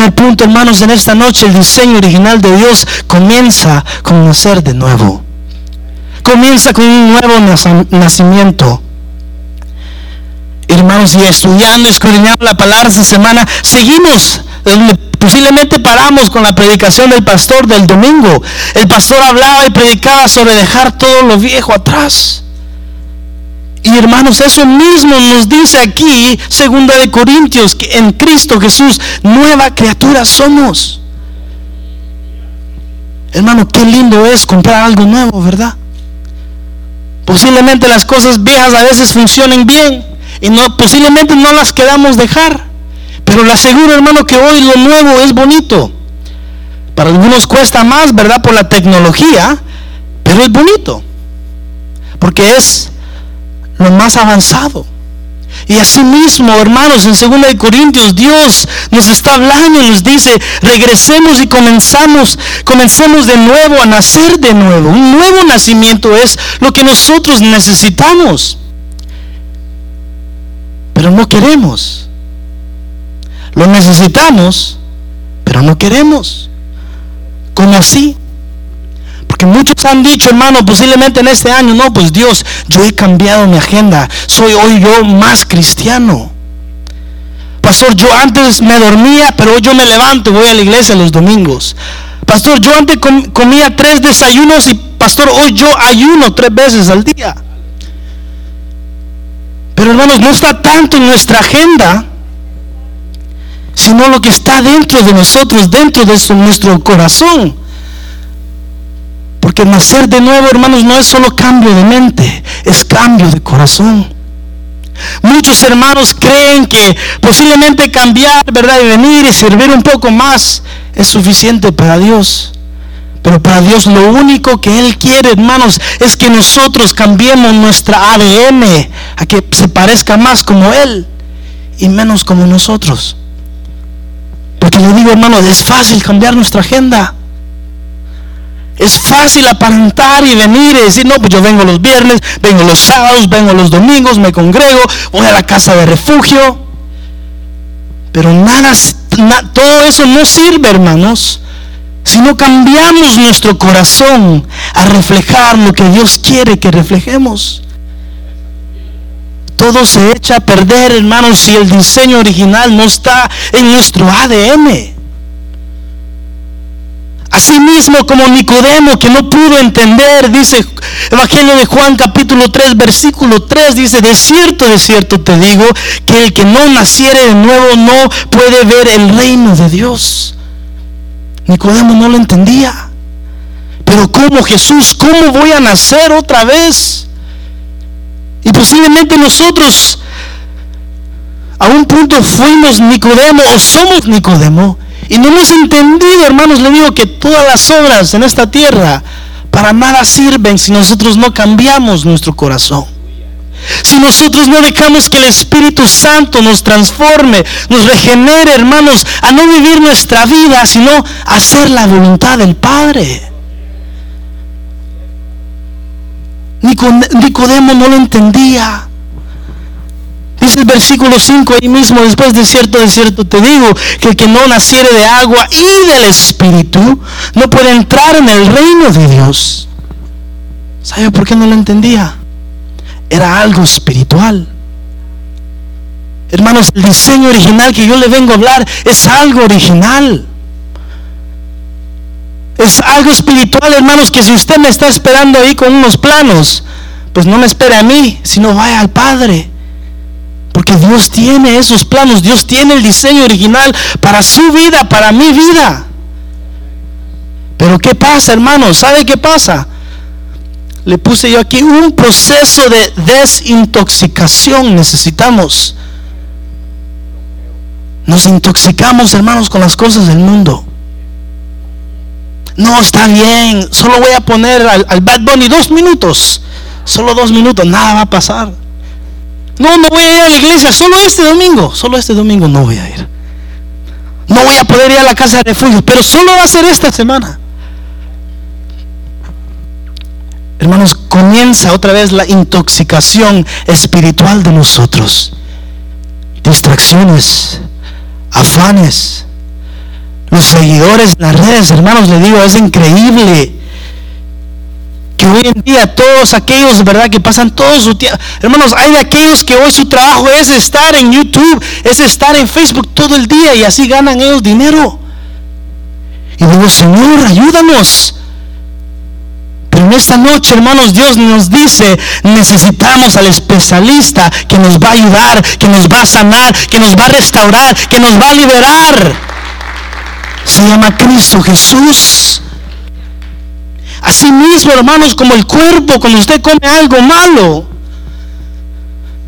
Primer punto, hermanos, en esta noche el diseño original de Dios comienza con nacer de nuevo. Comienza con un nuevo nacimiento. Hermanos, y estudiando, escudriñando la palabra esta semana, seguimos posiblemente paramos con la predicación del pastor del domingo. El pastor hablaba y predicaba sobre dejar todo lo viejo atrás. Y hermanos, eso mismo nos dice aquí, segunda de Corintios, que en Cristo Jesús nueva criatura somos. Hermano, qué lindo es comprar algo nuevo, ¿verdad? Posiblemente las cosas viejas a veces funcionen bien y posiblemente no las queramos dejar. Pero le aseguro, hermano, que hoy lo nuevo es bonito. Para algunos cuesta más, ¿verdad? Por la tecnología, pero es bonito. Porque es lo más avanzado. Y asimismo, hermanos, en 2 Corintios, Dios nos está hablando y nos dice, regresemos y comenzamos, comencemos de nuevo a nacer de nuevo. Un nuevo nacimiento es lo que nosotros necesitamos. Pero no queremos. Lo necesitamos, pero no queremos. ¿Cómo así? Porque muchos han dicho, hermano, posiblemente en este año, no, pues Dios, yo he cambiado mi agenda. Soy hoy yo más cristiano. Pastor, yo antes me dormía, pero hoy yo me levanto, voy a la iglesia los domingos. Pastor, yo antes comía tres desayunos y pastor, hoy yo ayuno tres veces al día. Pero hermanos, no está tanto en nuestra agenda, sino lo que está dentro de nosotros, dentro de nuestro corazón. Porque nacer de nuevo, hermanos, no es solo cambio de mente, es cambio de corazón. Muchos hermanos creen que posiblemente cambiar, ¿verdad? Y venir y servir un poco más es suficiente para Dios. Pero para Dios lo único que Él quiere, hermanos, es que nosotros cambiemos nuestra ADN a que se parezca más como Él y menos como nosotros. Porque le digo, hermano, es fácil cambiar nuestra agenda. Es fácil aparentar y venir y decir, no, pues yo vengo los viernes, vengo los sábados, vengo los domingos, me congrego, voy a la casa de refugio. Pero nada, todo eso no sirve, hermanos, si no cambiamos nuestro corazón a reflejar lo que Dios quiere que reflejemos. Todo se echa a perder, hermanos, si el diseño original no está en nuestro ADN. Asimismo como Nicodemo que no pudo entender, dice Evangelio de Juan capítulo 3 versículo 3, dice, de cierto, de cierto te digo, que el que no naciere de nuevo no puede ver el reino de Dios. Nicodemo no lo entendía. Pero ¿cómo Jesús? ¿Cómo voy a nacer otra vez? Y posiblemente nosotros a un punto fuimos Nicodemo o somos Nicodemo y no hemos entendido, hermanos, le digo que todas las obras en esta tierra para nada sirven si nosotros no cambiamos nuestro corazón. Si nosotros no dejamos que el Espíritu Santo nos transforme, nos regenere, hermanos, a no vivir nuestra vida, sino a hacer la voluntad del Padre. Nicodemo no lo entendía. Dice el versículo 5 ahí mismo, después de cierto, de cierto te digo, que el que no naciere de agua y del Espíritu no puede entrar en el reino de Dios. ¿Sabe por qué no lo entendía? Era algo espiritual. Hermanos, el diseño original que yo le vengo a hablar es algo original. Es algo espiritual, hermanos, que si usted me está esperando ahí con unos planos, pues no me espere a mí, sino vaya al Padre. Porque Dios tiene esos planos, Dios tiene el diseño original para su vida, para mi vida. Pero ¿qué pasa, hermanos? ¿Sabe qué pasa? Le puse yo aquí un proceso de desintoxicación necesitamos. Nos intoxicamos, hermanos, con las cosas del mundo. No, está bien. Solo voy a poner al, al Bad Bunny dos minutos. Solo dos minutos. Nada va a pasar. No, no voy a ir a la iglesia, solo este domingo, solo este domingo no voy a ir. No voy a poder ir a la casa de refugio, pero solo va a ser esta semana. Hermanos, comienza otra vez la intoxicación espiritual de nosotros. Distracciones, afanes, los seguidores las redes, hermanos, le digo, es increíble que hoy en día todos aquellos, ¿verdad? Que pasan todo su tiempo. Hermanos, hay de aquellos que hoy su trabajo es estar en YouTube, es estar en Facebook todo el día y así ganan ellos dinero. Y digo, Señor, ayúdanos. Pero en esta noche, hermanos, Dios nos dice, necesitamos al especialista que nos va a ayudar, que nos va a sanar, que nos va a restaurar, que nos va a liberar. Se llama Cristo Jesús. Asimismo, hermanos, como el cuerpo, cuando usted come algo malo.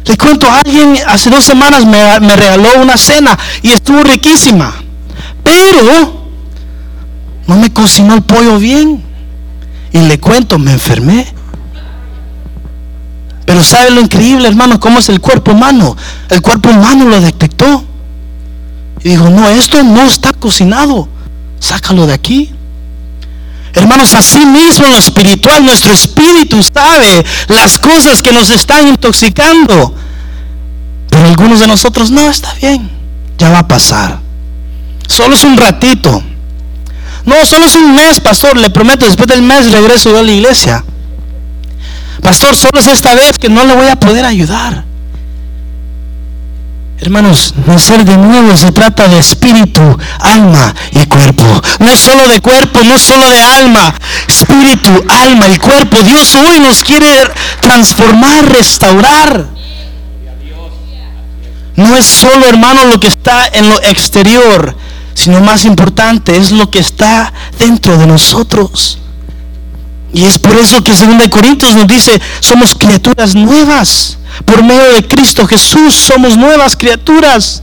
Le cuento a alguien, hace dos semanas me, me regaló una cena y estuvo riquísima. Pero no me cocinó el pollo bien. Y le cuento, me enfermé. Pero ¿sabe lo increíble, hermano? ¿Cómo es el cuerpo humano? El cuerpo humano lo detectó. Y dijo, no, esto no está cocinado. Sácalo de aquí. Hermanos, así mismo en lo espiritual, nuestro espíritu sabe las cosas que nos están intoxicando. Pero algunos de nosotros, no, está bien, ya va a pasar. Solo es un ratito. No, solo es un mes, pastor, le prometo, después del mes regreso yo a la iglesia. Pastor, solo es esta vez que no le voy a poder ayudar. Hermanos, nacer de nuevo se trata de espíritu, alma y cuerpo. No solo de cuerpo, no solo de alma. Espíritu, alma y cuerpo. Dios hoy nos quiere transformar, restaurar. No es solo, hermano, lo que está en lo exterior, sino más importante es lo que está dentro de nosotros. Y es por eso que 2 Corintios nos dice, somos criaturas nuevas. Por medio de Cristo Jesús somos nuevas criaturas.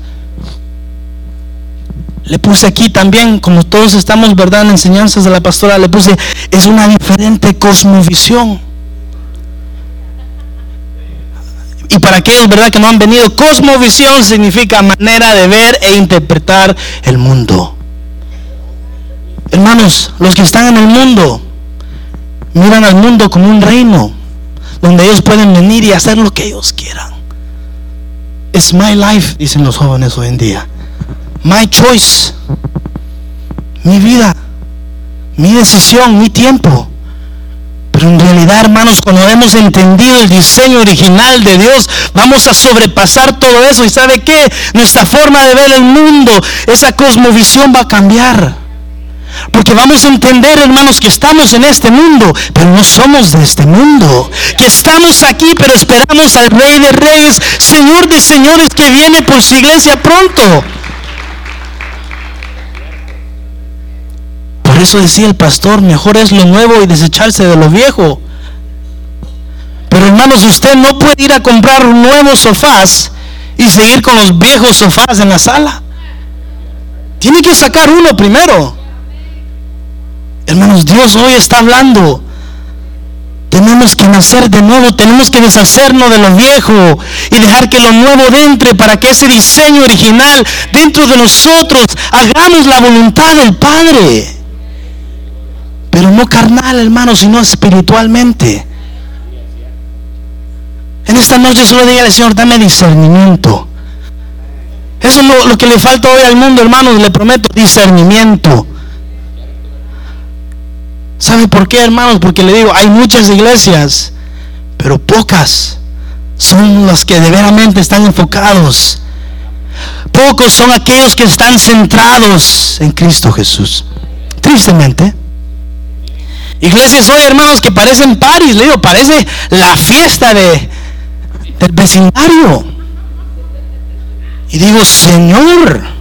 Le puse aquí también, como todos estamos, ¿verdad? En enseñanzas de la pastora, le puse, es una diferente cosmovisión. Y para aquellos, ¿verdad? Que no han venido, cosmovisión significa manera de ver e interpretar el mundo. Hermanos, los que están en el mundo, miran al mundo como un reino donde ellos pueden venir y hacer lo que ellos quieran. Es my life, dicen los jóvenes hoy en día. My choice. Mi vida. Mi decisión, mi tiempo. Pero en realidad, hermanos, cuando hemos entendido el diseño original de Dios, vamos a sobrepasar todo eso. ¿Y sabe qué? Nuestra forma de ver el mundo, esa cosmovisión va a cambiar. Porque vamos a entender, hermanos, que estamos en este mundo, pero no somos de este mundo. Que estamos aquí, pero esperamos al Rey de Reyes, Señor de Señores, que viene por su iglesia pronto. Por eso decía el pastor, mejor es lo nuevo y desecharse de lo viejo. Pero hermanos, usted no puede ir a comprar nuevos sofás y seguir con los viejos sofás en la sala. Tiene que sacar uno primero. Hermanos, Dios hoy está hablando. Tenemos que nacer de nuevo, tenemos que deshacernos de lo viejo y dejar que lo nuevo entre para que ese diseño original dentro de nosotros hagamos la voluntad del Padre. Pero no carnal, hermano, sino espiritualmente. En esta noche solo diga al Señor, dame discernimiento. Eso es lo, lo que le falta hoy al mundo, hermanos, le prometo, discernimiento. ¿Sabe por qué, hermanos? Porque le digo, hay muchas iglesias, pero pocas son las que de veramente están enfocados. Pocos son aquellos que están centrados en Cristo Jesús. Tristemente. Iglesias hoy, hermanos, que parecen paris, le digo, parece la fiesta de, del vecindario. Y digo, Señor,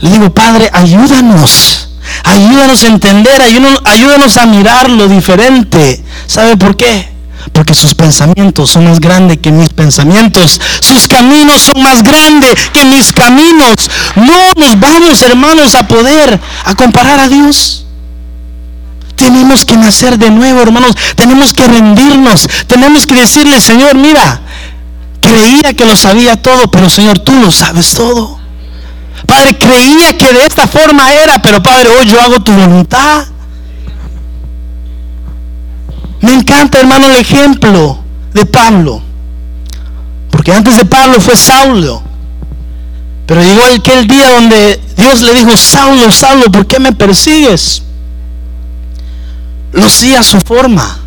Le digo, Padre, ayúdanos. Ayúdanos a entender, ayúdanos, a mirar lo diferente. ¿Sabe por qué? Porque sus pensamientos son más grandes que mis pensamientos. Sus caminos son más grandes que mis caminos. No nos vamos, hermanos, a poder comparar a Dios. Tenemos que nacer de nuevo, hermanos. Tenemos que rendirnos. Tenemos que decirle, Señor, mira, creía que lo sabía todo, pero Señor, tú lo sabes todo. Padre, creía que de esta forma era, pero Padre, hoy yo hago tu voluntad. Me encanta, hermano, el ejemplo de Pablo. Porque antes de Pablo fue Saulo. Pero llegó aquel día donde Dios le dijo, Saulo, Saulo, ¿por qué me persigues? Lo hacía a su forma.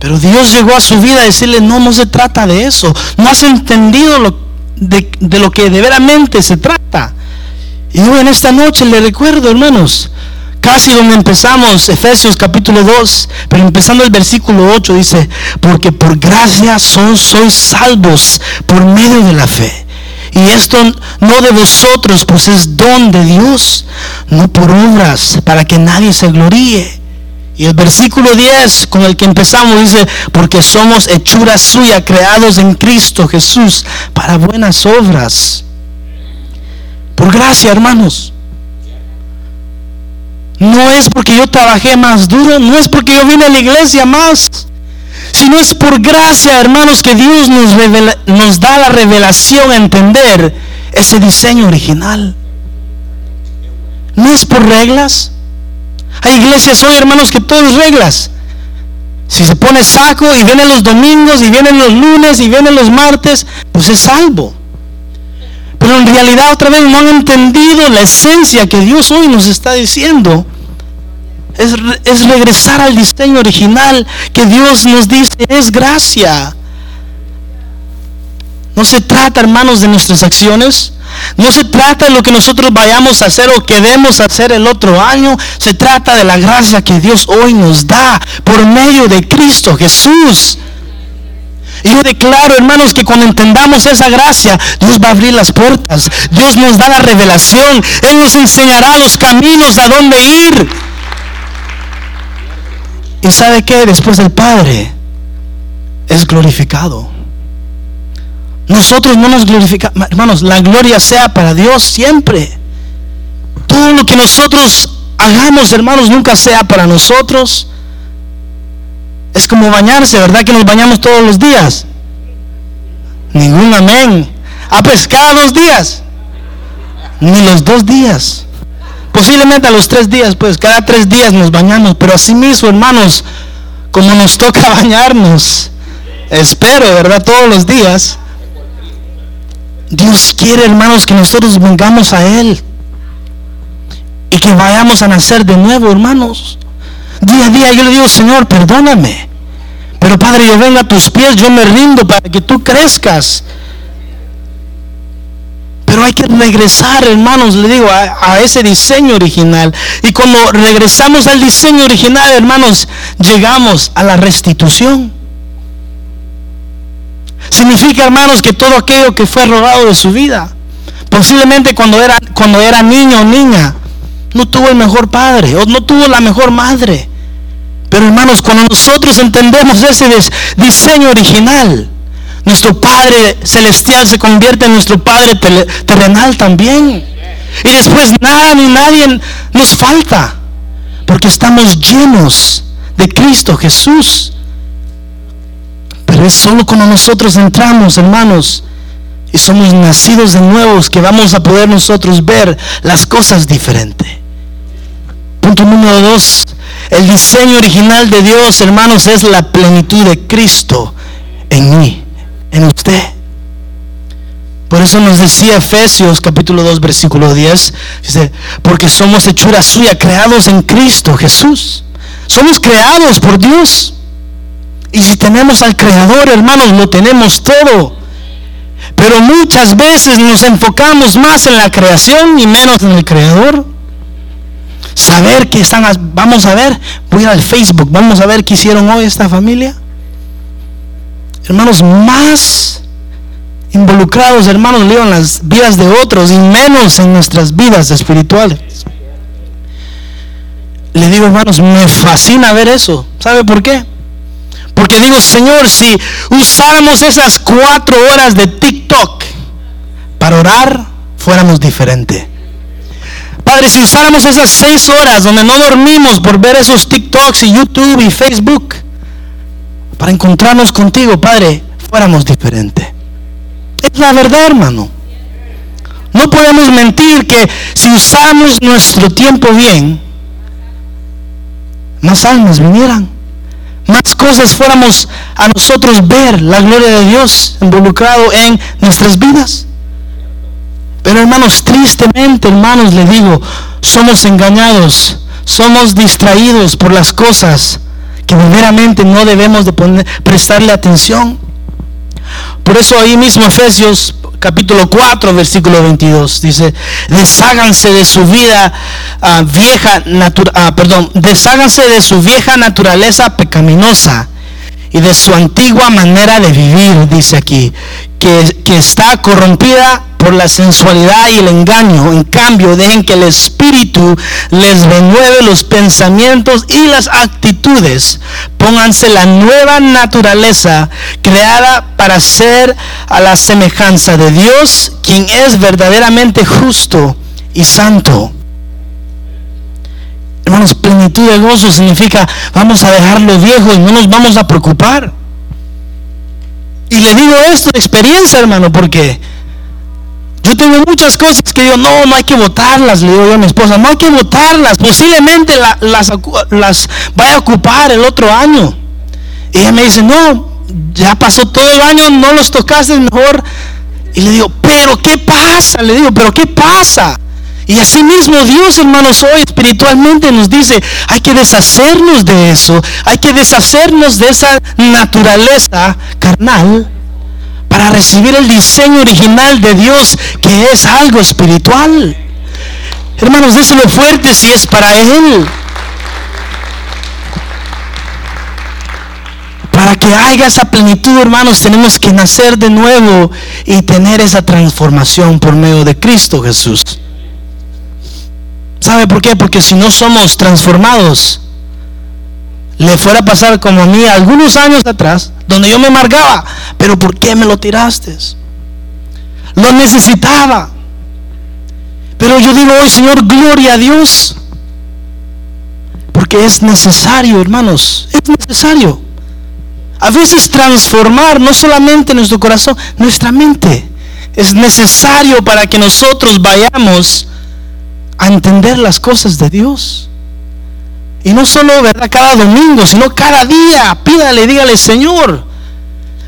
Pero Dios llegó a su vida a decirle, no, no se trata de eso. No has entendido lo, de, de lo que de veramente se trata. Y yo en esta noche le recuerdo, hermanos, casi donde empezamos, Efesios capítulo 2, pero empezando el versículo 8 dice, porque por gracia son, sois salvos por medio de la fe. Y esto no de vosotros, pues es don de Dios, no por obras, para que nadie se gloríe. Y el versículo 10 con el que empezamos dice, porque somos hechura suya, creados en Cristo Jesús, para buenas obras. Por gracia, hermanos. No es porque yo trabajé más duro, no es porque yo vine a la iglesia más, sino es por gracia, hermanos, que Dios nos, nos da la revelación a entender ese diseño original. No es por reglas. Hay iglesias hoy, hermanos, que todo es reglas. Si se pone saco y vienen los domingos y vienen los lunes y vienen los martes, pues es salvo. Pero en realidad otra vez no han entendido la esencia que Dios hoy nos está diciendo. Es, es, regresar al diseño original que Dios nos dice, es gracia. No se trata, hermanos, de nuestras acciones. No se trata de lo que nosotros vayamos a hacer o queremos hacer el otro año. Se trata de la gracia que Dios hoy nos da por medio de Cristo Jesús. Y yo declaro, hermanos, que cuando entendamos esa gracia, Dios va a abrir las puertas. Dios nos da la revelación. Él nos enseñará los caminos a dónde ir. ¿Y sabe qué? Después el Padre es glorificado. Nosotros no nos glorificamos, hermanos, la gloria sea para Dios siempre. Todo lo que nosotros hagamos, hermanos, nunca sea para nosotros. Es como bañarse, ¿verdad? Que nos bañamos todos los días. Ningún amén. Ah, pues cada dos días. Ni los dos días. Posiblemente a los tres días, pues cada tres días nos bañamos. Pero así mismo, hermanos, como nos toca bañarnos, espero, ¿verdad? Todos los días Dios quiere, hermanos, que nosotros vengamos a Él. Y que vayamos a nacer de nuevo, hermanos. Día a día yo le digo, Señor, perdóname. Pero Padre, yo vengo a tus pies, yo me rindo para que tú crezcas. Pero hay que regresar, hermanos, le digo, a, a, ese diseño original. Y cuando regresamos al diseño original, hermanos, llegamos a la restitución. Significa, hermanos, que todo aquello que fue robado de su vida, posiblemente cuando era, cuando era niño o niña, no tuvo el mejor padre o no tuvo la mejor madre. Pero hermanos, cuando nosotros entendemos ese diseño original, nuestro Padre celestial se convierte en nuestro Padre terrenal también. Y después nada ni nadie nos falta, porque estamos llenos de Cristo Jesús. Es solo cuando nosotros entramos, hermanos, y somos nacidos de nuevos que vamos a poder nosotros ver las cosas diferente. Punto número dos. El diseño original de Dios, hermanos, es la plenitud de Cristo en mí, en usted. Por eso nos decía Efesios capítulo 2 versículo 10, dice, porque somos hechura suya, creados en Cristo Jesús. Somos creados por Dios. Y si tenemos al Creador, hermanos, lo tenemos todo. Pero muchas veces nos enfocamos más en la creación y menos en el Creador. Saber que están, vamos a ver, voy al Facebook, vamos a ver qué hicieron hoy esta familia. Hermanos, más involucrados, hermanos, en las vidas de otros y menos en nuestras vidas espirituales. Le digo, hermanos, me fascina ver eso. ¿Sabe por qué? Porque digo, Señor, si usáramos esas cuatro horas de TikTok para orar, fuéramos diferente. Padre, si usáramos esas seis horas donde no dormimos por ver esos TikToks y YouTube y Facebook para encontrarnos contigo, Padre, fuéramos diferente. Es la verdad, hermano. No podemos mentir que si usamos nuestro tiempo bien, más almas vinieran más cosas fuéramos a nosotros ver la gloria de Dios involucrado en nuestras vidas. Pero hermanos, tristemente, hermanos, le digo, somos engañados, somos distraídos por las cosas que verdaderamente no debemos de prestarle atención. Por eso ahí mismo Efesios capítulo 4, versículo 22 dice, desháganse de su vida ah, vieja, uh, perdón, desháganse de su vieja naturaleza pecaminosa y de su antigua manera de vivir, dice aquí, que, que está corrompida por la sensualidad y el engaño. En cambio, dejen que el Espíritu les renueve los pensamientos y las actitudes. Pónganse la nueva naturaleza creada para ser a la semejanza de Dios, quien es verdaderamente justo y santo. Hermanos, plenitud de gozo significa vamos a dejar lo viejo y no nos vamos a preocupar. Y le digo esto de experiencia, hermano, porque yo tengo muchas cosas que digo, no, no hay que votarlas, le digo yo a mi esposa, no hay que votarlas, posiblemente las, las vaya a ocupar el otro año. Y ella me dice, no, ya pasó todo el año, no los tocaste mejor. Y le digo, pero ¿qué pasa? Le digo, pero ¿qué pasa? Y así mismo Dios, hermanos, hoy espiritualmente nos dice, hay que deshacernos de eso, hay que deshacernos de esa naturaleza carnal para recibir el diseño original de Dios, que es algo espiritual. Hermanos, déselo fuerte si es para Él. Para que haya esa plenitud, hermanos, tenemos que nacer de nuevo y tener esa transformación por medio de Cristo Jesús. ¿Sabe por qué? Porque si no somos transformados, le fuera a pasar como a mí algunos años atrás, donde yo me amargaba, pero ¿por qué me lo tiraste? Lo necesitaba. Pero yo digo hoy, Señor, gloria a Dios. Porque es necesario, hermanos, es necesario. A veces transformar no solamente nuestro corazón, nuestra mente. Es necesario para que nosotros vayamos a entender las cosas de Dios. Y no solo, ¿verdad? Cada domingo, sino cada día. Pídale, dígale, Señor,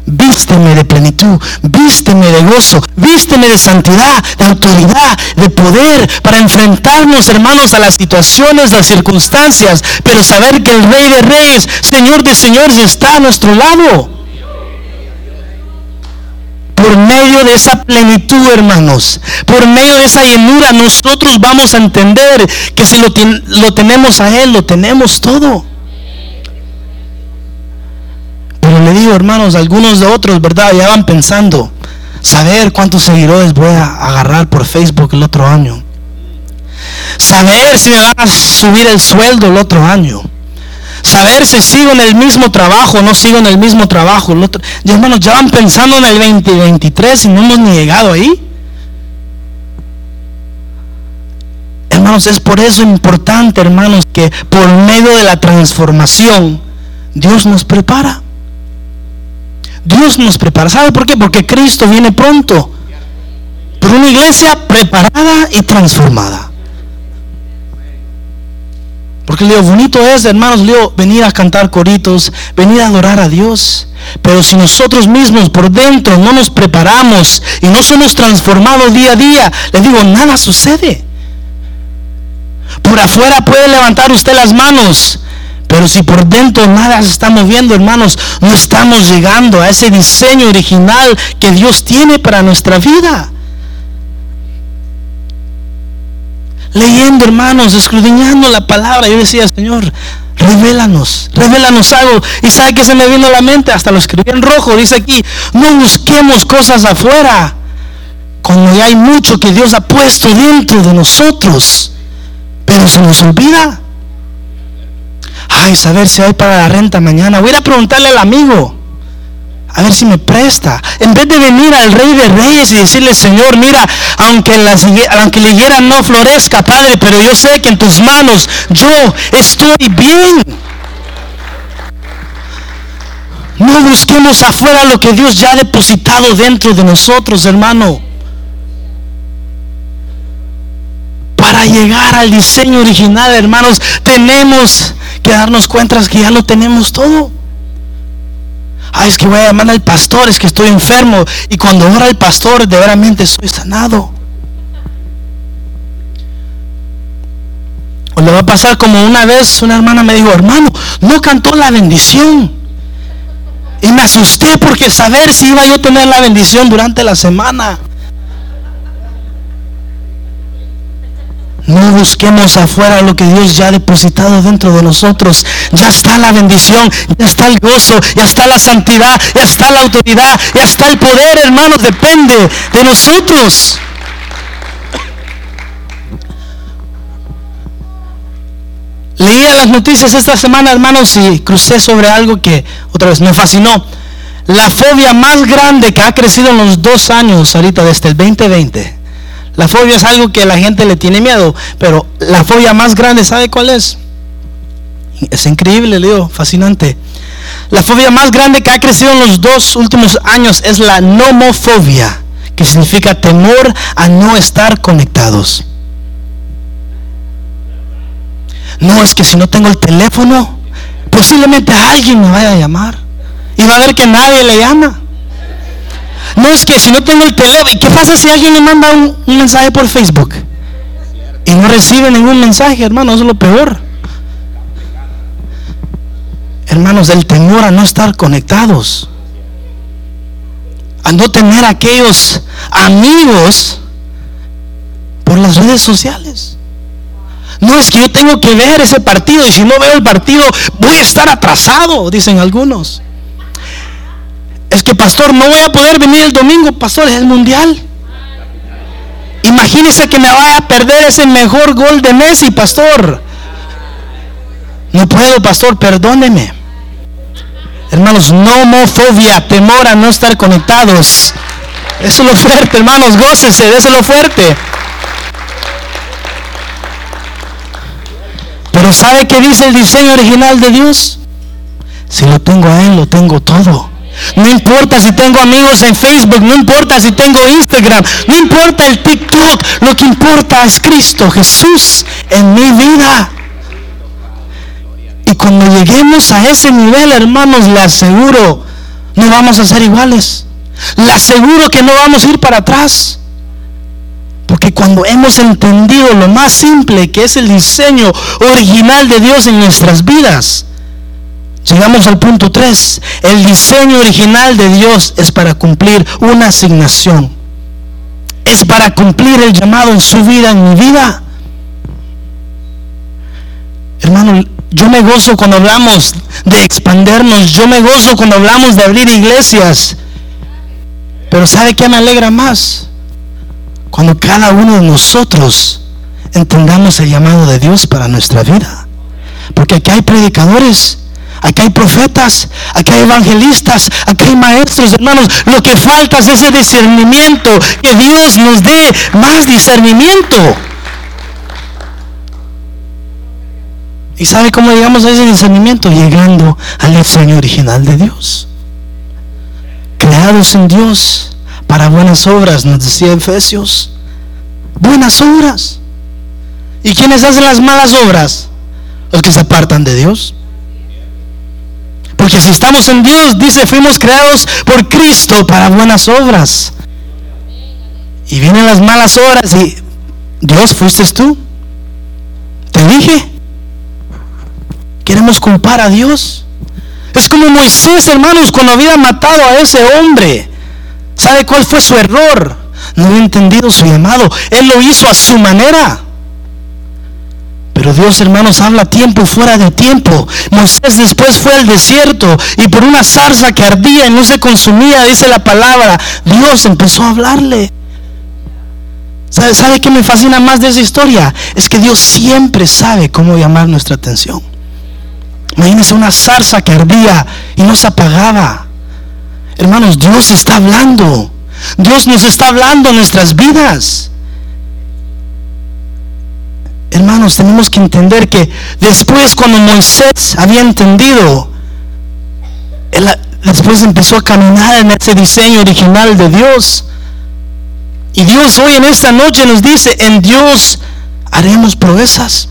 vísteme de plenitud, vísteme de gozo, vísteme de santidad, de autoridad, de poder, para enfrentarnos, hermanos, a las situaciones, las circunstancias, pero saber que el Rey de Reyes, Señor de Señores, está a nuestro lado por medio de esa plenitud, hermanos, por medio de esa llenura, nosotros vamos a entender que si lo, tenemos a Él, lo tenemos todo. Pero le digo, hermanos, algunos de otros, ¿verdad? Ya van pensando, saber cuántos seguidores voy a agarrar por Facebook el otro año. Saber si me van a subir el sueldo el otro año saber si sigo en el mismo trabajo o no sigo en el mismo trabajo. Y hermanos, ya van pensando en el 2023 y no hemos ni llegado ahí. Hermanos, es por eso importante, hermanos, que por medio de la transformación, Dios nos prepara. Dios nos prepara. ¿Sabe por qué? Porque Cristo viene pronto. Por una iglesia preparada y transformada. Porque le digo, bonito es, hermanos, le venir a cantar coritos, venir a adorar a Dios. Pero si nosotros mismos por dentro no nos preparamos y no somos transformados día a día, le digo, nada sucede. Por afuera puede levantar usted las manos, pero si por dentro nada se está moviendo, hermanos, no estamos llegando a ese diseño original que Dios tiene para nuestra vida. Leyendo, hermanos, escudriñando la palabra. Yo decía, Señor, revélanos, revélanos algo. Y sabe que se me vino a la mente, hasta lo escribí en rojo, dice aquí, no busquemos cosas afuera, cuando ya hay mucho que Dios ha puesto dentro de nosotros, pero se nos olvida. Ay, saber si hay para la renta mañana. Voy a ir a preguntarle al amigo a ver si me presta. En vez de venir al Rey de Reyes y decirle, Señor, mira, aunque, aunque la higuera no florezca, Padre, pero yo sé que en tus manos yo estoy bien. No busquemos afuera lo que Dios ya ha depositado dentro de nosotros, hermano. Para llegar al diseño original, hermanos, tenemos que darnos cuenta que ya lo tenemos todo. Ay, es que voy a llamar al pastor, es que estoy enfermo. Y cuando ora el pastor, de veramente soy sanado. O le va a pasar como una vez una hermana me dijo, hermano, no cantó la bendición. Y me asusté porque saber si iba yo a tener la bendición durante la semana. No busquemos afuera lo que Dios ya ha depositado dentro de nosotros. Ya está la bendición, ya está el gozo, ya está la santidad, ya está la autoridad, ya está el poder, hermanos. Depende de nosotros. Leía las noticias esta semana, hermanos, y crucé sobre algo que otra vez me fascinó. La fobia más grande que ha crecido en los dos años ahorita desde el 2020 la fobia es algo que la gente le tiene miedo, pero la fobia más grande, ¿sabe cuál es? Es increíble, Leo, fascinante. La fobia más grande que ha crecido en los dos últimos años es la nomofobia, que significa temor a no estar conectados. No es que si no tengo el teléfono, posiblemente alguien me vaya a llamar y va a ver que nadie le llama. No es que si no tengo el teléfono, ¿qué pasa si alguien le manda un, mensaje por Facebook? Y no recibe ningún mensaje, hermano, es lo peor. Hermanos, el temor a no estar conectados, a no tener aquellos amigos por las redes sociales. No es que yo tengo que ver ese partido y si no veo el partido voy a estar atrasado, dicen algunos. Es que, pastor, no voy a poder venir el domingo, pastor, es el mundial. Imagínese que me vaya a perder ese mejor gol de Messi, pastor. No puedo, pastor, perdóneme. Hermanos, no homofobia, temor a no estar conectados. Eso es lo fuerte, hermanos, gócese, eso es lo fuerte. Pero ¿sabe qué dice el diseño original de Dios? Si lo tengo a Él, lo tengo todo. No importa si tengo amigos en Facebook, no importa si tengo Instagram, no importa el TikTok, lo que importa es Cristo Jesús en mi vida. Y cuando lleguemos a ese nivel, hermanos, le aseguro, no vamos a ser iguales. Le aseguro que no vamos a ir para atrás. Porque cuando hemos entendido lo más simple que es el diseño original de Dios en nuestras vidas, Llegamos al punto 3. El diseño original de Dios es para cumplir una asignación. Es para cumplir el llamado en su vida, en mi vida. Hermano, yo me gozo cuando hablamos de expandernos. Yo me gozo cuando hablamos de abrir iglesias. Pero ¿sabe qué me alegra más? Cuando cada uno de nosotros entendamos el llamado de Dios para nuestra vida. Porque aquí hay predicadores Aquí hay profetas, aquí hay evangelistas, aquí hay maestros, hermanos. Lo que falta es ese discernimiento, que Dios nos dé más discernimiento. ¿Y sabe cómo llegamos a ese discernimiento? Llegando al diseño original de Dios. Creados en Dios para buenas obras, nos decía Efesios. Buenas obras. ¿Y quiénes hacen las malas obras? Los que se apartan de Dios. Porque si estamos en Dios, dice, fuimos creados por Cristo para buenas obras. Y vienen las malas obras y Dios, fuiste tú. Te dije. Queremos culpar a Dios. Es como Moisés, hermanos, cuando había matado a ese hombre. ¿Sabe cuál fue su error? No había entendido su llamado. Él lo hizo a su manera. Pero Dios, hermanos, habla tiempo fuera de tiempo. Moisés después fue al desierto y por una zarza que ardía y no se consumía, dice la palabra, Dios empezó a hablarle. ¿Sabe, ¿Sabe qué me fascina más de esa historia? Es que Dios siempre sabe cómo llamar nuestra atención. Imagínense una zarza que ardía y no se apagaba. Hermanos, Dios está hablando. Dios nos está hablando en nuestras vidas. Hermanos, tenemos que entender que después cuando Moisés había entendido, él después empezó a caminar en ese diseño original de Dios. Y Dios hoy en esta noche nos dice, en Dios haremos proezas.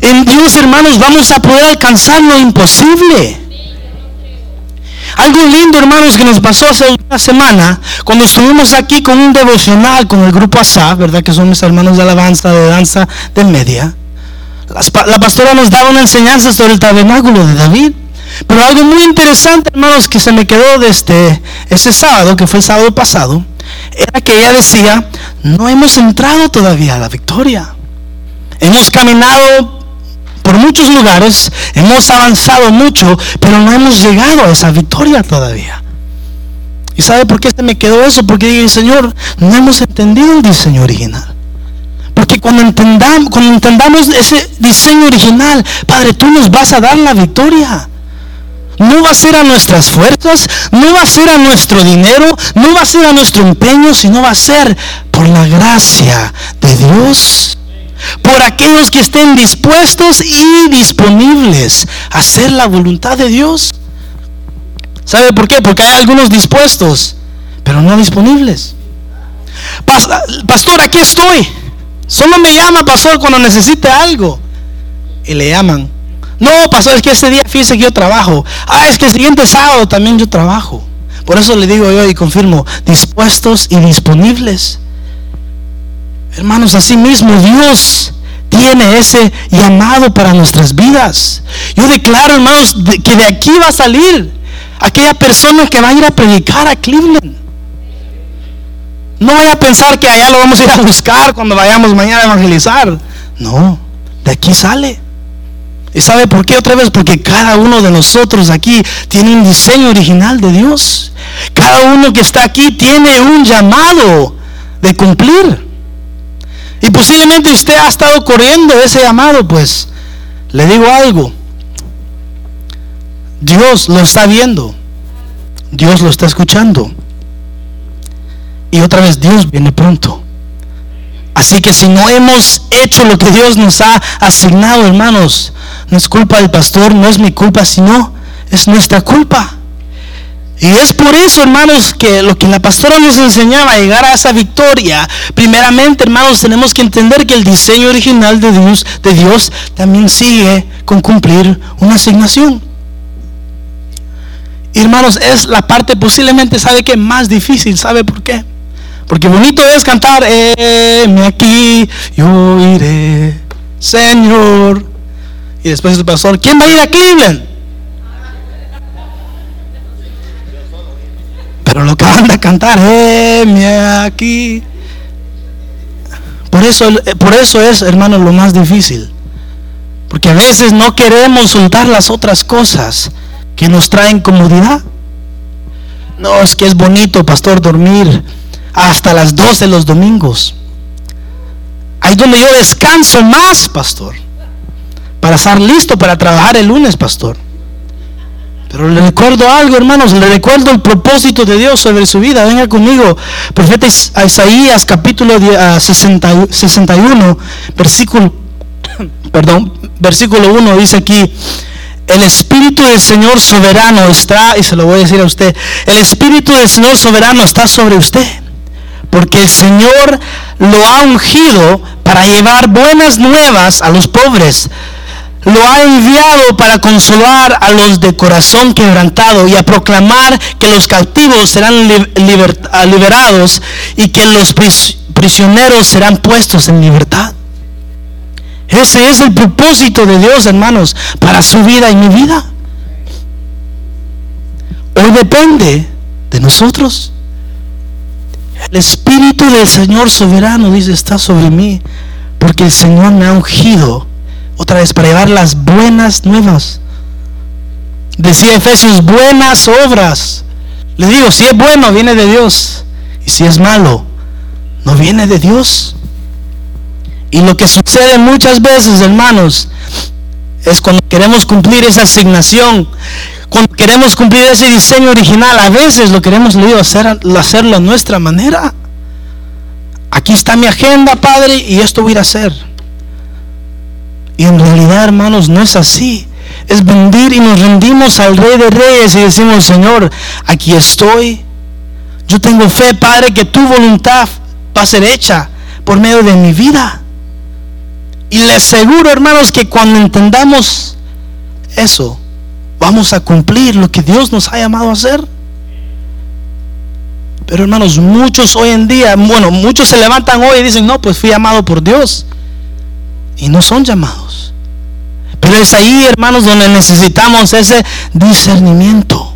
En Dios, hermanos, vamos a poder alcanzar lo imposible. Algo lindo, hermanos, que nos pasó hace una semana, cuando estuvimos aquí con un devocional con el grupo ASA, ¿verdad? Que son mis hermanos de alabanza, de danza, de media. la pastora nos daba una enseñanza sobre el tabernáculo de David. Pero algo muy interesante, hermanos, que se me quedó desde este, ese sábado, que fue el sábado pasado, era que ella decía, no hemos entrado todavía a la victoria. Hemos caminado por muchos lugares, hemos avanzado mucho, pero no hemos llegado a esa victoria todavía. ¿Y sabe por qué se me quedó eso? Porque dije, Señor, no hemos entendido el diseño original. Porque cuando entendamos, cuando entendamos ese diseño original, Padre, tú nos vas a dar la victoria. No va a ser a nuestras fuerzas, no va a ser a nuestro dinero, no va a ser a nuestro empeño, sino va a ser por la gracia de Dios. Por aquellos que estén dispuestos y disponibles a hacer la voluntad de Dios. ¿Sabe por qué? Porque hay algunos dispuestos, pero no disponibles. Pastor, aquí estoy. Solo me llama, pastor, cuando necesite algo. Y le llaman. No, pastor, es que ese día fíjese que yo trabajo. Ah, es que el siguiente sábado también yo trabajo. Por eso le digo yo y confirmo, dispuestos y disponibles. Hermanos, así mismo Dios tiene ese llamado para nuestras vidas. Yo declaro, hermanos, que de aquí va a salir aquella persona que va a ir a predicar a Cleveland. No vaya a pensar que allá lo vamos a ir a buscar cuando vayamos mañana a evangelizar. No, de aquí sale. ¿Y sabe por qué otra vez? Porque cada uno de nosotros aquí tiene un diseño original de Dios. Cada uno que está aquí tiene un llamado de cumplir. Y posiblemente usted ha estado corriendo ese llamado, pues le digo algo. Dios lo está viendo. Dios lo está escuchando. Y otra vez Dios viene pronto. Así que si no hemos hecho lo que Dios nos ha asignado, hermanos, no es culpa del pastor, no es mi culpa, sino es nuestra culpa. Y es por eso, hermanos, que lo que la pastora nos enseñaba a llegar a esa victoria, primeramente, hermanos, tenemos que entender que el diseño original de Dios, de Dios también sigue con cumplir una asignación. Hermanos, es la parte posiblemente, ¿sabe Más difícil, ¿sabe por qué? Porque bonito es cantar, me aquí, yo iré, Señor. Y después el pastor, ¿quién va a ir a Cleveland? Pero lo que van a cantar, me aquí. Por eso, por eso es, hermanos, lo más difícil. Porque a veces no queremos soltar las otras cosas que nos traen comodidad. No, es que es bonito, pastor, dormir hasta las 12 los domingos. Ahí donde yo descanso más, pastor. Para estar listo para trabajar el lunes, pastor. Pero le recuerdo algo, hermanos, le recuerdo el propósito de Dios sobre su vida. Venga conmigo, profeta Isaías capítulo 61, versículo, perdón, versículo 1 dice aquí, el Espíritu del Señor soberano está, y se lo voy a decir a usted, el Espíritu del Señor soberano está sobre usted porque el Señor lo ha ungido para llevar buenas nuevas a los pobres. Lo ha enviado para consolar a los de corazón quebrantado y a proclamar que los cautivos serán liberados y que los prisioneros serán puestos en libertad. Ese es el propósito de Dios, hermanos, para su vida y mi vida. Hoy depende de nosotros. El Espíritu del Señor soberano, dice, está sobre mí, porque el Señor me ha ungido otra vez para llevar las buenas nuevas. Decía Efesios, buenas obras. Le digo, si es bueno, viene de Dios. Y si es malo, no viene de Dios. Y lo que sucede muchas veces, hermanos, es cuando queremos cumplir esa asignación cuando queremos cumplir ese diseño original, a veces lo queremos hacer, hacerlo a nuestra manera. Aquí está mi agenda, Padre, y esto voy a hacer. Y en realidad, hermanos, no es así. Es vendir y nos rendimos al Rey de Reyes y decimos, Señor, aquí estoy. Yo tengo fe, Padre, que tu voluntad va a ser hecha por medio de mi vida. Y les aseguro, hermanos, que cuando entendamos eso, vamos a cumplir lo que Dios nos ha llamado a hacer. Pero hermanos, muchos hoy en día, bueno, muchos se levantan hoy y dicen, no, pues fui llamado por Dios. Y no son llamados. Pero es ahí, hermanos, donde necesitamos ese discernimiento.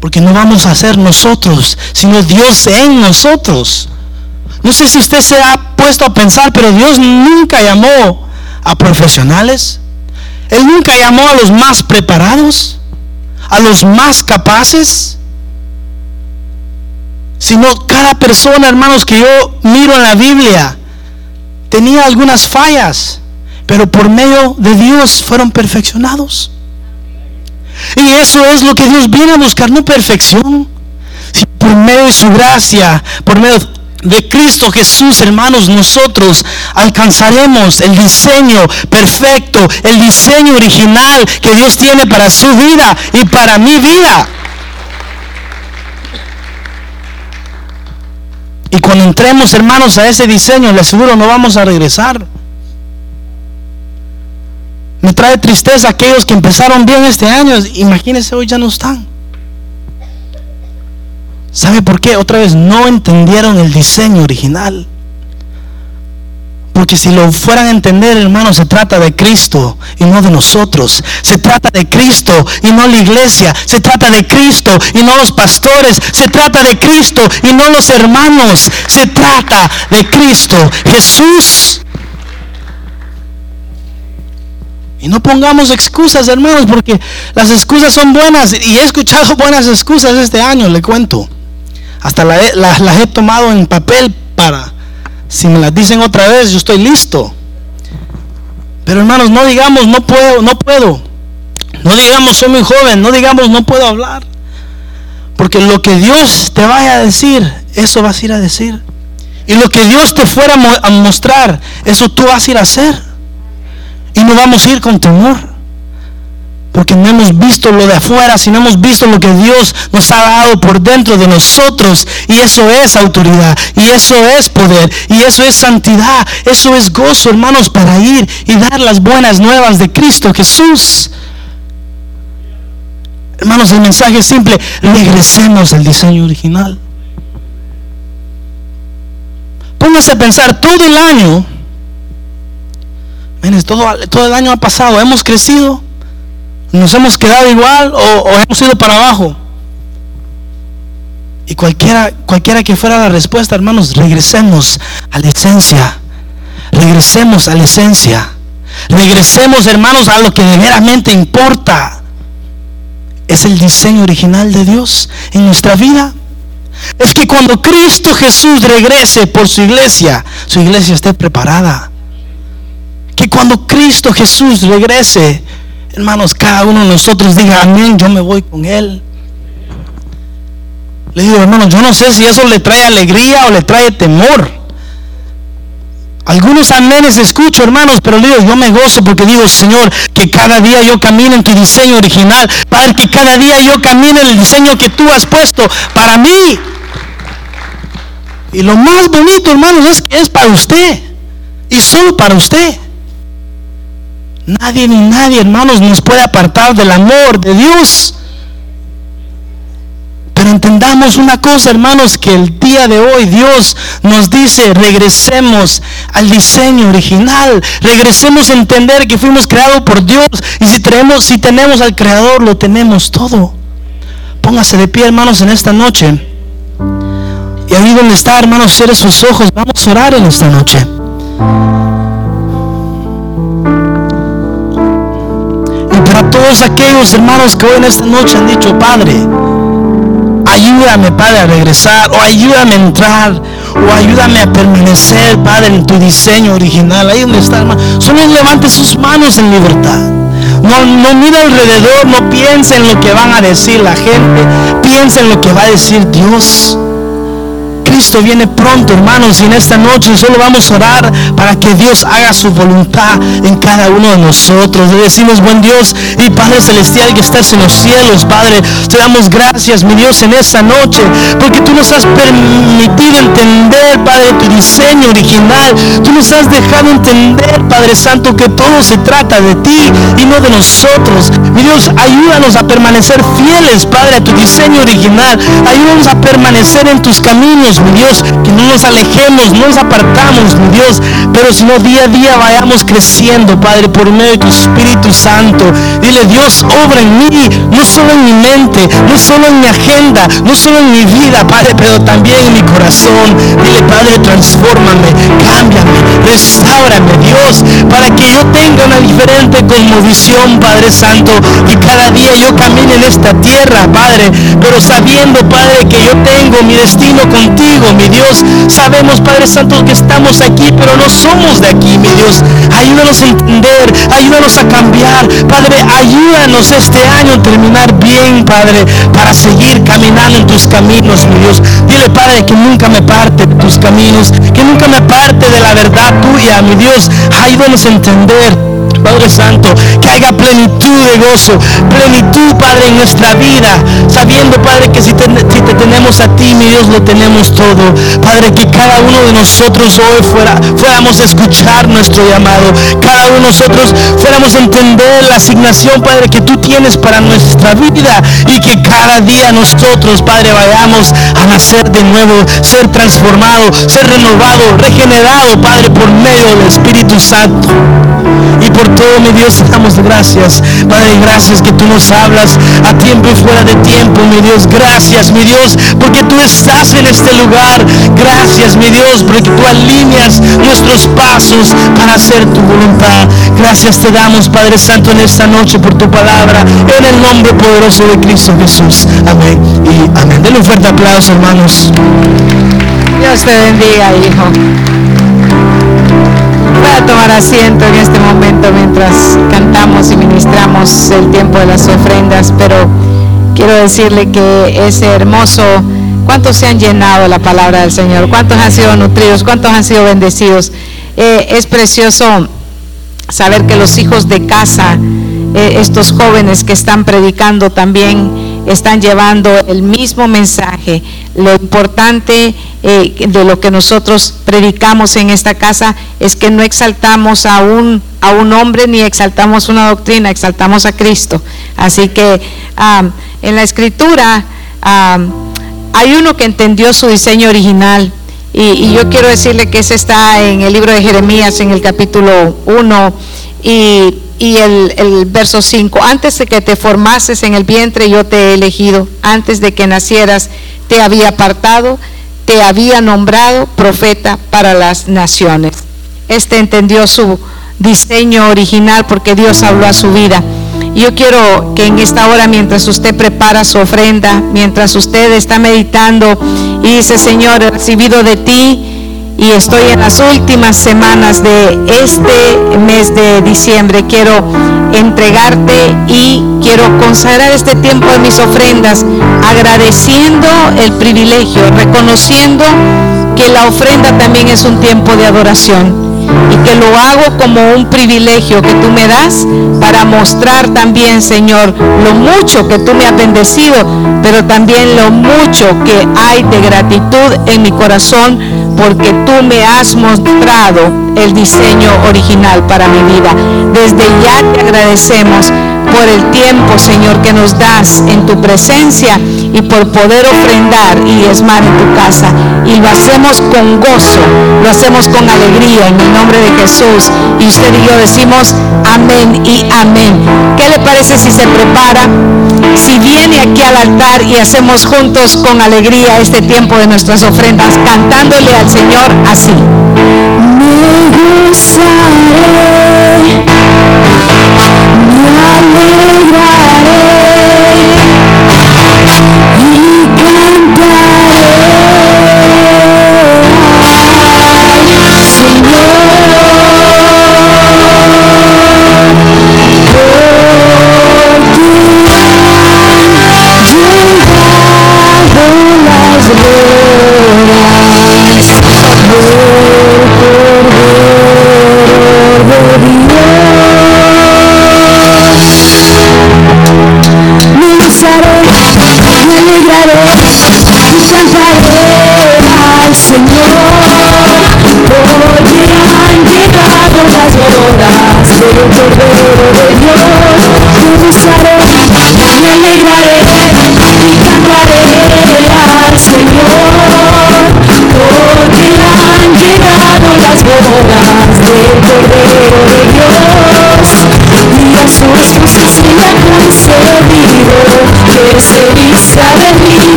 Porque no vamos a ser nosotros, sino Dios en nosotros. No sé si usted se ha puesto a pensar, pero Dios nunca llamó a profesionales. Él nunca llamó a los más preparados, a los más capaces. Sino cada persona, hermanos, que yo miro en la Biblia, tenía algunas fallas, pero por medio de Dios fueron perfeccionados. Y eso es lo que Dios viene a buscar, no perfección, sino por medio de su gracia, por medio de Cristo Jesús, hermanos, nosotros alcanzaremos el diseño perfecto, el diseño original que Dios tiene para su vida y para mi vida. Y cuando entremos, hermanos, a ese diseño, le aseguro, no vamos a regresar. Me trae tristeza aquellos que empezaron bien este año. Imagínense, hoy ya no están. ¿Sabe por qué? Otra vez, no entendieron el diseño original. Porque si lo fueran a entender, hermanos, se trata de Cristo y no de nosotros. Se trata de Cristo y no la iglesia. Se trata de Cristo y no los pastores. Se trata de Cristo y no los hermanos. Se trata de Cristo. Jesús. Y no pongamos excusas, hermanos, porque las excusas son buenas. Y he escuchado buenas excusas este año, le cuento. Hasta las he tomado en papel para, si me las dicen otra vez, yo estoy listo. Pero hermanos, no digamos, no puedo, no puedo. No digamos, soy muy joven. No digamos, no puedo hablar. Porque lo que Dios te vaya a decir, eso vas a ir a decir. Y lo que Dios te fuera a mostrar, eso tú vas a ir a hacer. Y no vamos a ir con temor. Porque no hemos visto lo de afuera, sino hemos visto lo que Dios nos ha dado por dentro de nosotros. Y eso es autoridad, y eso es poder, y eso es santidad, eso es gozo, hermanos, para ir y dar las buenas nuevas de Cristo Jesús. Hermanos, el mensaje es simple, regresemos al diseño original. Póngase a pensar todo el año todo, todo el año ha pasado, hemos crecido, nos hemos quedado igual o, hemos ido para abajo. Y cualquiera, cualquiera que fuera la respuesta, hermanos, regresemos a la esencia. Regresemos a la esencia. Regresemos, hermanos, a lo que verdaderamente importa. Es el diseño original de Dios en nuestra vida. Es que cuando Cristo Jesús regrese por su iglesia, su iglesia esté preparada. Que cuando Cristo Jesús regrese, hermanos, cada uno de nosotros diga, amén, yo me voy con Él. Le digo, hermanos, yo no sé si eso le trae alegría o le trae temor. Algunos aménes escucho, hermanos, pero le digo, yo me gozo porque digo, Señor, que cada día yo camine en tu diseño original. Padre, que cada día yo camine en el diseño que tú has puesto para mí. Y lo más bonito, hermanos, es que es para usted. Y solo para usted. Nadie ni nadie, hermanos, nos puede apartar del amor de Dios. Pero entendamos una cosa, hermanos, que el día de hoy Dios nos dice, regresemos al diseño original, regresemos a entender que fuimos creados por Dios y si tenemos, si tenemos al Creador, lo tenemos todo. Póngase de pie, hermanos, en esta noche. Y ahí donde está, hermanos, cierre sus ojos. Vamos a orar en esta noche. Todos aquellos hermanos que hoy en esta noche han dicho, Padre, ayúdame, Padre, a regresar, o ayúdame a entrar, o ayúdame a permanecer, Padre, en tu diseño original. Ahí donde está, hermano. Solo levante sus manos en libertad. No, no mire alrededor, no piense en lo que van a decir la gente, piense en lo que va a decir Dios. Cristo viene pronto, hermanos, y en esta noche solo vamos a orar para que Dios haga su voluntad en cada uno de nosotros. Le decimos, buen Dios y Padre Celestial que estás en los cielos, Padre, te damos gracias, mi Dios, en esta noche, porque tú nos has permitido entender, Padre, tu diseño original. Tú nos has dejado entender, Padre Santo, que todo se trata de ti y no de nosotros. Mi Dios, ayúdanos a permanecer fieles, Padre, a tu diseño original. Ayúdanos a permanecer en tus caminos, mi Dios, que no nos alejemos, no nos apartamos, mi Dios, pero sino día a día vayamos creciendo, Padre, por medio de tu Espíritu Santo. Dile, Dios, obra en mí, no solo en mi mente, no solo en mi agenda, no solo en mi vida, Padre, pero también en mi corazón. Dile, Padre, transfórmame, cámbiame, restaurame, Dios, para que yo tenga una diferente visión, Padre Santo, y cada día yo camine en esta tierra, Padre, pero sabiendo, Padre, que yo tengo mi destino contigo, mi Dios. Sabemos, Padre Santo, que estamos aquí, pero no somos de aquí, mi Dios. Ayúdanos a entender, ayúdanos a cambiar, Padre, ayúdanos este año a terminar bien, Padre, para seguir caminando en tus caminos, mi Dios. Dile, Padre, que nunca me parte tus caminos, que nunca me parte de la verdad tuya, mi Dios. Ayúdanos a entender Padre Santo, que haya plenitud de gozo, plenitud, Padre, en nuestra vida, sabiendo, Padre, que si te, tenemos a ti, mi Dios, lo tenemos todo. Padre, que cada uno de nosotros hoy fuera, fuéramos a escuchar nuestro llamado, cada uno de nosotros fuéramos a entender la asignación, Padre, que tú tienes para nuestra vida y que cada día nosotros, Padre, vayamos a nacer de nuevo, ser transformado, ser renovado, regenerado, Padre, por medio del Espíritu Santo. Y por todo, mi Dios, damos gracias. Padre, gracias que tú nos hablas a tiempo y fuera de tiempo, mi Dios. Gracias, mi Dios, porque tú estás en este lugar. Gracias, mi Dios, porque tú alineas nuestros pasos para hacer tu voluntad. Gracias te damos, Padre Santo, en esta noche por tu palabra. En el nombre poderoso de Cristo Jesús. Amén y amén. Denle un fuerte aplauso, hermanos. Dios te bendiga, hijo. Tomar asiento en este momento mientras cantamos y ministramos el tiempo de las ofrendas, pero quiero decirle que es hermoso. ¿Cuántos se han llenado la palabra del Señor? ¿Cuántos han sido nutridos? ¿Cuántos han sido bendecidos? Eh, es precioso saber que los hijos de casa, eh, estos jóvenes que están predicando también, están llevando el mismo mensaje. Lo importante eh, de lo que nosotros predicamos en esta casa es que no exaltamos a un, a un hombre ni exaltamos una doctrina, exaltamos a Cristo. Así que en la escritura hay uno que entendió su diseño original. Y, y, yo quiero decirle que ese está en el libro de Jeremías, en el capítulo 1. Y y el, verso 5, antes de que te formases en el vientre yo te he elegido, antes de que nacieras te había apartado, te había nombrado profeta para las naciones. Este entendió su diseño original porque Dios habló a su vida. Yo quiero que en esta hora, mientras usted prepara su ofrenda, mientras usted está meditando y dice, Señor, he recibido de ti y estoy en las últimas semanas de este mes de diciembre. Quiero entregarte y quiero consagrar este tiempo de mis ofrendas agradeciendo el privilegio, reconociendo que la ofrenda también es un tiempo de adoración y que lo hago como un privilegio que tú me das para mostrar también, Señor, lo mucho que tú me has bendecido, pero también lo mucho que hay de gratitud en mi corazón porque tú me has mostrado el diseño original para mi vida. Desde ya te agradecemos por el tiempo, Señor, que nos das en tu presencia y por poder ofrendar y esmar en tu casa. Y lo hacemos con gozo, lo hacemos con alegría en el nombre de Jesús. Y usted y yo decimos amén y amén. ¿Qué le parece si se prepara? Si viene aquí al altar y hacemos juntos con alegría este tiempo de nuestras ofrendas, cantándole al Señor así. Amen.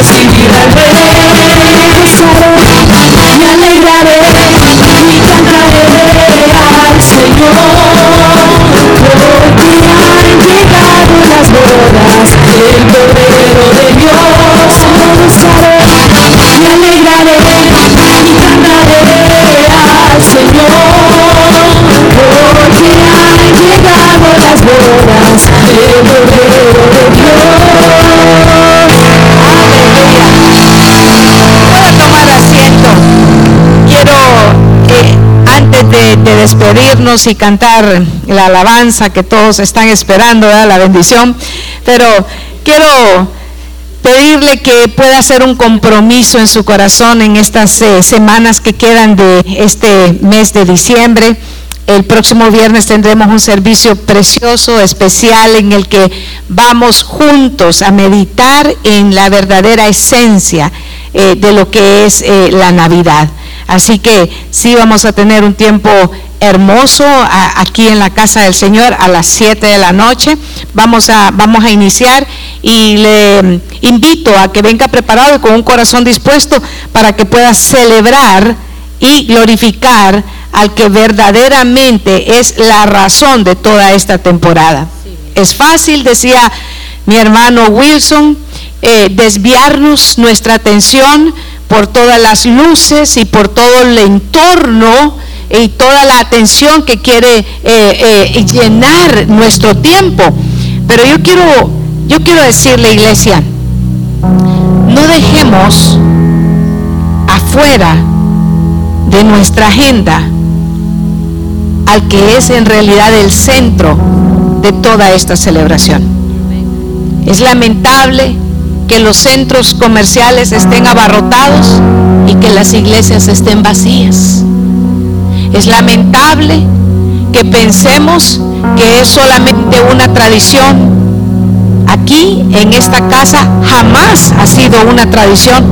Para despedirnos y cantar la alabanza que todos están esperando, la bendición, pero quiero pedirle que pueda hacer un compromiso en su corazón en estas eh, semanas que quedan de este mes de diciembre. El próximo viernes tendremos un servicio precioso, especial, en el que vamos juntos a meditar en la verdadera esencia eh, de lo que es eh, la Navidad. Así que sí vamos a tener un tiempo hermoso aquí en la casa del Señor a las 7 de la noche. Vamos a, vamos a iniciar y le invito a que venga preparado y con un corazón dispuesto para que pueda celebrar y glorificar al que verdaderamente es la razón de toda esta temporada. Es fácil, decía mi hermano Wilson, eh, desviarnos nuestra atención por todas las luces y por todo el entorno y toda la atención que quiere eh, eh, llenar nuestro tiempo. Pero yo quiero, yo quiero decirle, iglesia, no dejemos afuera de nuestra agenda al que es en realidad el centro de toda esta celebración. Es lamentable que los centros comerciales estén abarrotados y que las iglesias estén vacías. Es lamentable que pensemos que es solamente una tradición. Aquí, en esta casa, jamás ha sido una tradición.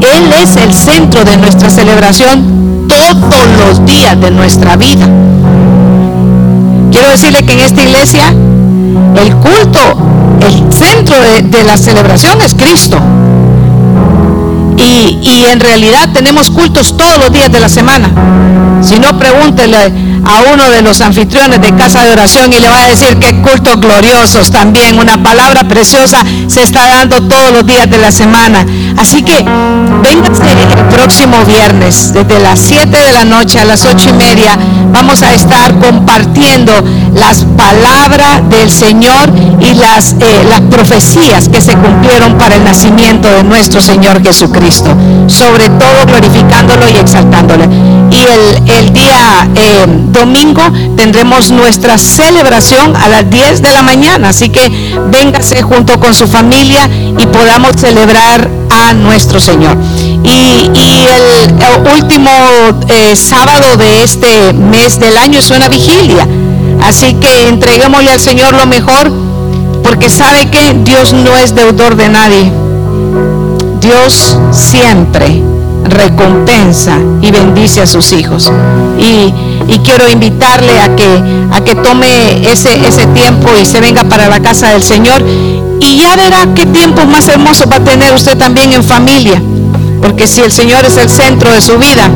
Él es el centro de nuestra celebración todos los días de nuestra vida. Quiero decirle que en esta iglesia el culto, el centro de, la celebración es Cristo. Y, en realidad tenemos cultos todos los días de la semana. Si no, pregúntele a uno de los anfitriones de casa de oración y le va a decir que cultos gloriosos también. Una palabra preciosa se está dando todos los días de la semana. Así que vénganse el próximo viernes, desde las 7 de la noche a las 8 y media. Vamos a estar compartiendo las palabras del Señor y las, eh, las profecías que se cumplieron para el nacimiento de nuestro Señor Jesucristo. Sobre todo glorificándolo y exaltándole. Y el, el día eh, domingo tendremos nuestra celebración a las 10 de la mañana. Así que véngase junto con su familia y podamos celebrar a nuestro Señor. Y, el último eh, sábado de este mes del año es una vigilia. Así que entreguémosle al Señor lo mejor, porque sabe que Dios no es deudor de nadie. Dios siempre recompensa y bendice a sus hijos. Y, y quiero invitarle a que, a que tome ese, ese tiempo y se venga para la casa del Señor. Y ya verá qué tiempo más hermoso va a tener usted también en familia. Porque si el Señor es el centro de su vida,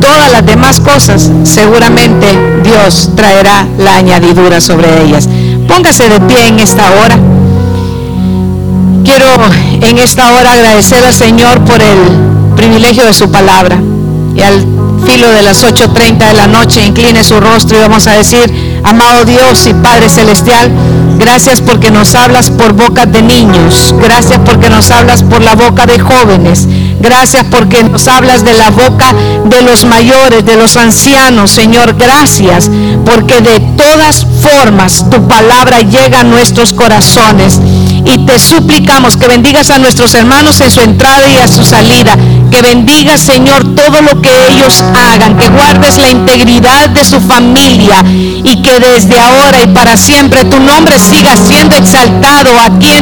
todas las demás cosas, seguramente Dios traerá la añadidura sobre ellas. Póngase de pie en esta hora. Quiero en esta hora agradecer al Señor por el privilegio de su palabra. Y al filo de las 8.30 de la noche, incline su rostro y vamos a decir, amado Dios y Padre Celestial, gracias porque nos hablas por boca de niños, gracias porque nos hablas por la boca de jóvenes, gracias porque nos hablas de la boca de los mayores, de los ancianos, Señor, gracias porque de todas formas tu palabra llega a nuestros corazones y te suplicamos que bendigas a nuestros hermanos en su entrada y a su salida. Que bendigas, Señor, todo lo que ellos hagan. Que guardes la integridad de su familia y que desde ahora y para siempre tu nombre siga siendo exaltado aquí en